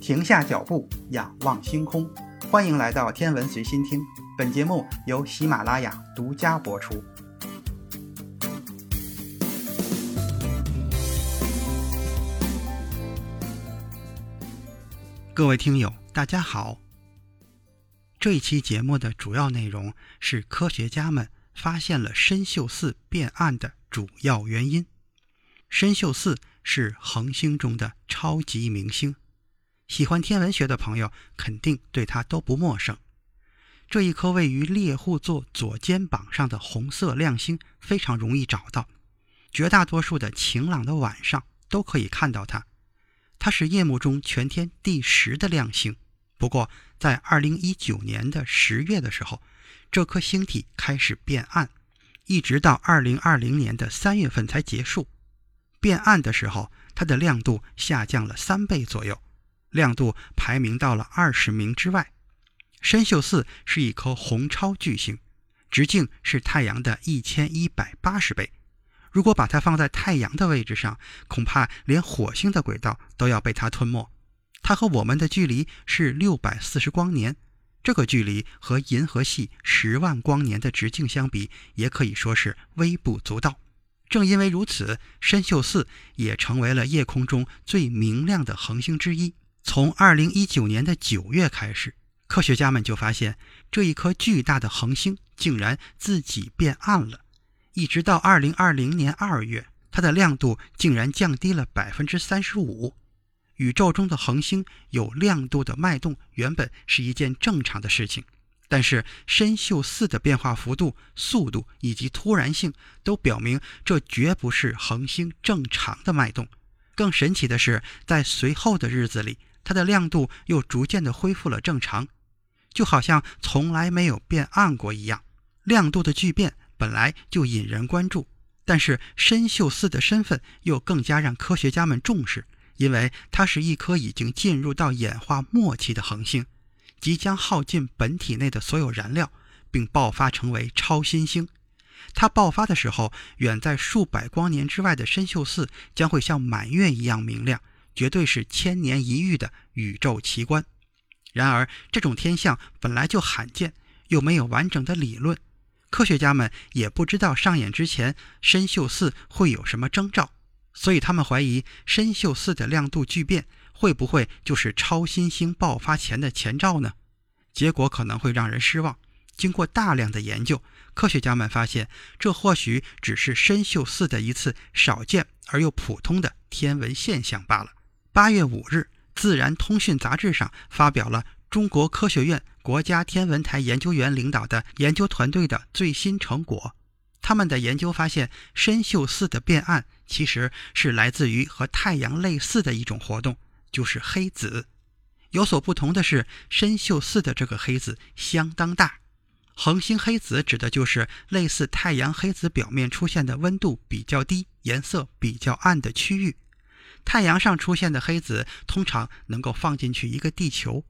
停下脚步，仰望星空。欢迎来到天文随心听，本节目由喜马拉雅独家播出。各位听友，大家好。这一期节目的主要内容是科学家们发现了参宿四变暗的主要原因。参宿四是恒星中的超级明星。喜欢天文学的朋友肯定对它都不陌生。这一颗位于猎户座左肩膀上的红色亮星非常容易找到，绝大多数的晴朗的晚上都可以看到它。它是夜幕中全天第十的亮星。不过，在2019年的十月的时候，这颗星体开始变暗，一直到2020年的三月份才结束。变暗的时候，它的亮度下降了三倍左右。亮度排名到了二十名之外。参宿四是一颗红超巨星，直径是太阳的一千一百八十倍。如果把它放在太阳的位置上，恐怕连火星的轨道都要被它吞没。它和我们的距离是六百四十光年，这个距离和银河系十万光年的直径相比，也可以说是微不足道。正因为如此，参宿四也成为了夜空中最明亮的恒星之一。从2019年的9月开始，科学家们就发现这一颗巨大的恒星竟然自己变暗了。一直到2020年2月，它的亮度竟然降低了35%。宇宙中的恒星有亮度的脉动，原本是一件正常的事情，但是参宿四的变化幅度、速度以及突然性都表明这绝不是恒星正常的脉动。更神奇的是，在随后的日子里，它的亮度又逐渐的恢复了正常，就好像从来没有变暗过一样。亮度的巨变本来就引人关注，但是参宿四的身份又更加让科学家们重视，因为它是一颗已经进入到演化末期的恒星，即将耗尽本体内的所有燃料，并爆发成为超新星。它爆发的时候，远在数百光年之外的参宿四将会像满月一样明亮。绝对是千年一遇的宇宙奇观。然而，这种天象本来就罕见，又没有完整的理论，科学家们也不知道上演之前参宿四会有什么征兆，所以他们怀疑参宿四的亮度巨变会不会就是超新星爆发前的前兆呢？结果可能会让人失望。经过大量的研究，科学家们发现，这或许只是参宿四的一次少见而又普通的天文现象罢了。八月五日，《自然通讯》杂志上发表了中国科学院国家天文台研究员领导的研究团队的最新成果。他们的研究发现，参宿四的变暗其实是来自于和太阳类似的一种活动，就是黑子。有所不同的是，参宿四的这个黑子相当大。恒星黑子指的就是类似太阳黑子表面出现的温度比较低、颜色比较暗的区域。太阳上出现的黑子通常能够放进去一个地球，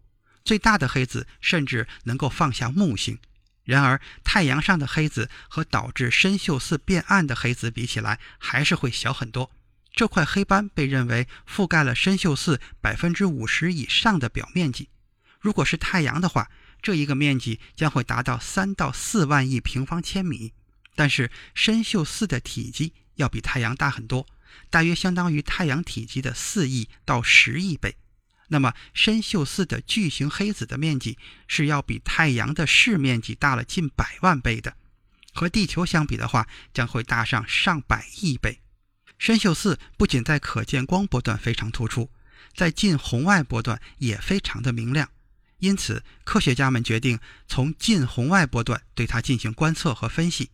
最大的黑子甚至能够放下木星。然而，太阳上的黑子和导致参宿四变暗的黑子比起来，还是会小很多。这块黑斑被认为覆盖了参宿四百分之五十以上的表面积。如果是太阳的话，这一个面积将会达到三到四万亿平方千米。但是，参宿四的体积要比太阳大很多。大约相当于太阳体积的四亿到十亿倍，那么参宿四的巨型黑子的面积是要比太阳的视面积大了近百万倍的，和地球相比的话，将会大上上百亿倍。参宿四不仅在可见光波段非常突出，在近红外波段也非常的明亮，因此科学家们决定从近红外波段对它进行观测和分析。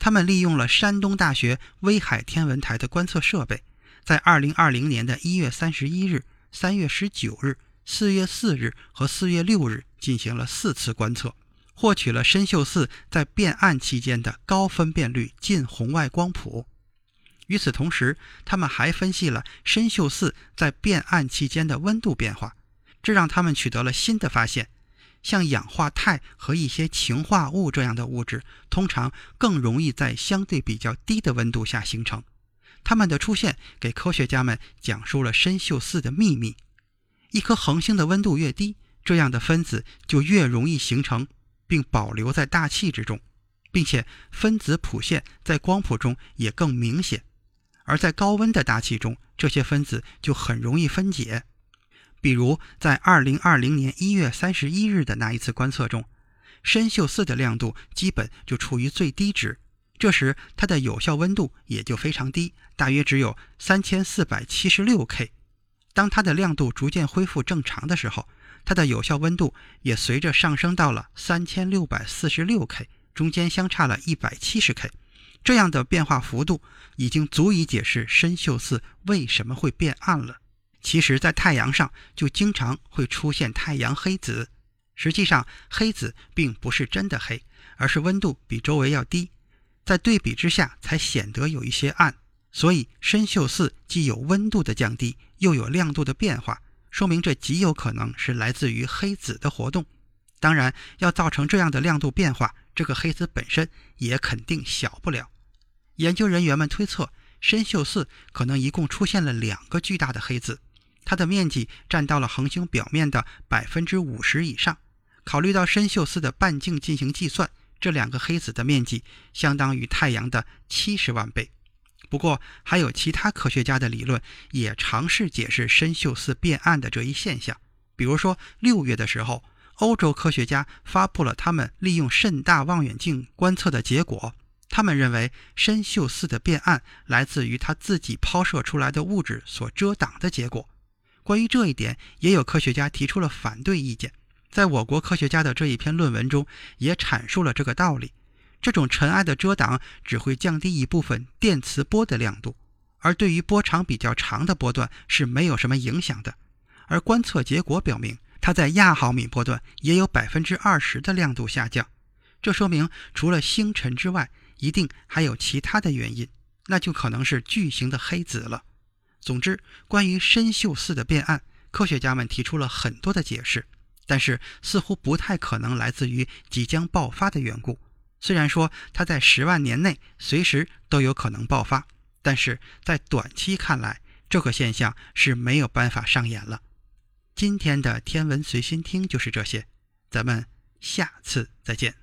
他们利用了山东大学威海天文台的观测设备，在2020年的一月三十一日、三月十九日、四月四日和四月六日进行了四次观测，获取了参宿四在变暗期间的高分辨率近红外光谱。与此同时，他们还分析了参宿四在变暗期间的温度变化，这让他们取得了新的发现。像氧化钛和一些氰化物这样的物质，通常更容易在相对比较低的温度下形成。它们的出现给科学家们讲述了参宿四的秘密。一颗恒星的温度越低，这样的分子就越容易形成并保留在大气之中，并且分子谱线在光谱中也更明显。而在高温的大气中，这些分子就很容易分解。比如在2020年1月31日的那一次观测中，参宿四的亮度基本就处于最低值，这时它的有效温度也就非常低，大约只有3476 K。当它的亮度逐渐恢复正常的时候，它的有效温度也随着上升到了3646 K，中间相差了一百七十 K。这样的变化幅度已经足以解释参宿四为什么会变暗了。其实，在太阳上就经常会出现太阳黑子。实际上，黑子并不是真的黑，而是温度比周围要低，在对比之下才显得有一些暗。所以，参宿四既有温度的降低，又有亮度的变化，说明这极有可能是来自于黑子的活动。当然，要造成这样的亮度变化，这个黑子本身也肯定小不了。研究人员们推测，参宿四可能一共出现了两个巨大的黑子，它的面积占到了恒星表面的百分之五十以上。考虑到参宿四的半径进行计算，这两个黑子的面积相当于太阳的七十万倍。不过，还有其他科学家的理论也尝试解释参宿四变暗的这一现象。比如说，六月的时候，欧洲科学家发布了他们利用甚大望远镜观测的结果。他们认为，参宿四的变暗来自于它自己抛射出来的物质所遮挡的结果。关于这一点，也有科学家提出了反对意见。在我国科学家的这一篇论文中，也阐述了这个道理。这种尘埃的遮挡只会降低一部分电磁波的亮度，而对于波长比较长的波段是没有什么影响的。而观测结果表明，它在亚毫米波段也有百分之二十的亮度下降。这说明，除了星辰之外，一定还有其他的原因，那就可能是巨型的黑子了。总之，关于参宿四的变暗，科学家们提出了很多的解释，但是似乎不太可能来自于即将爆发的缘故。虽然说它在十万年内随时都有可能爆发，但是在短期看来，这个现象是没有办法上演了。今天的天文随心听就是这些，咱们下次再见。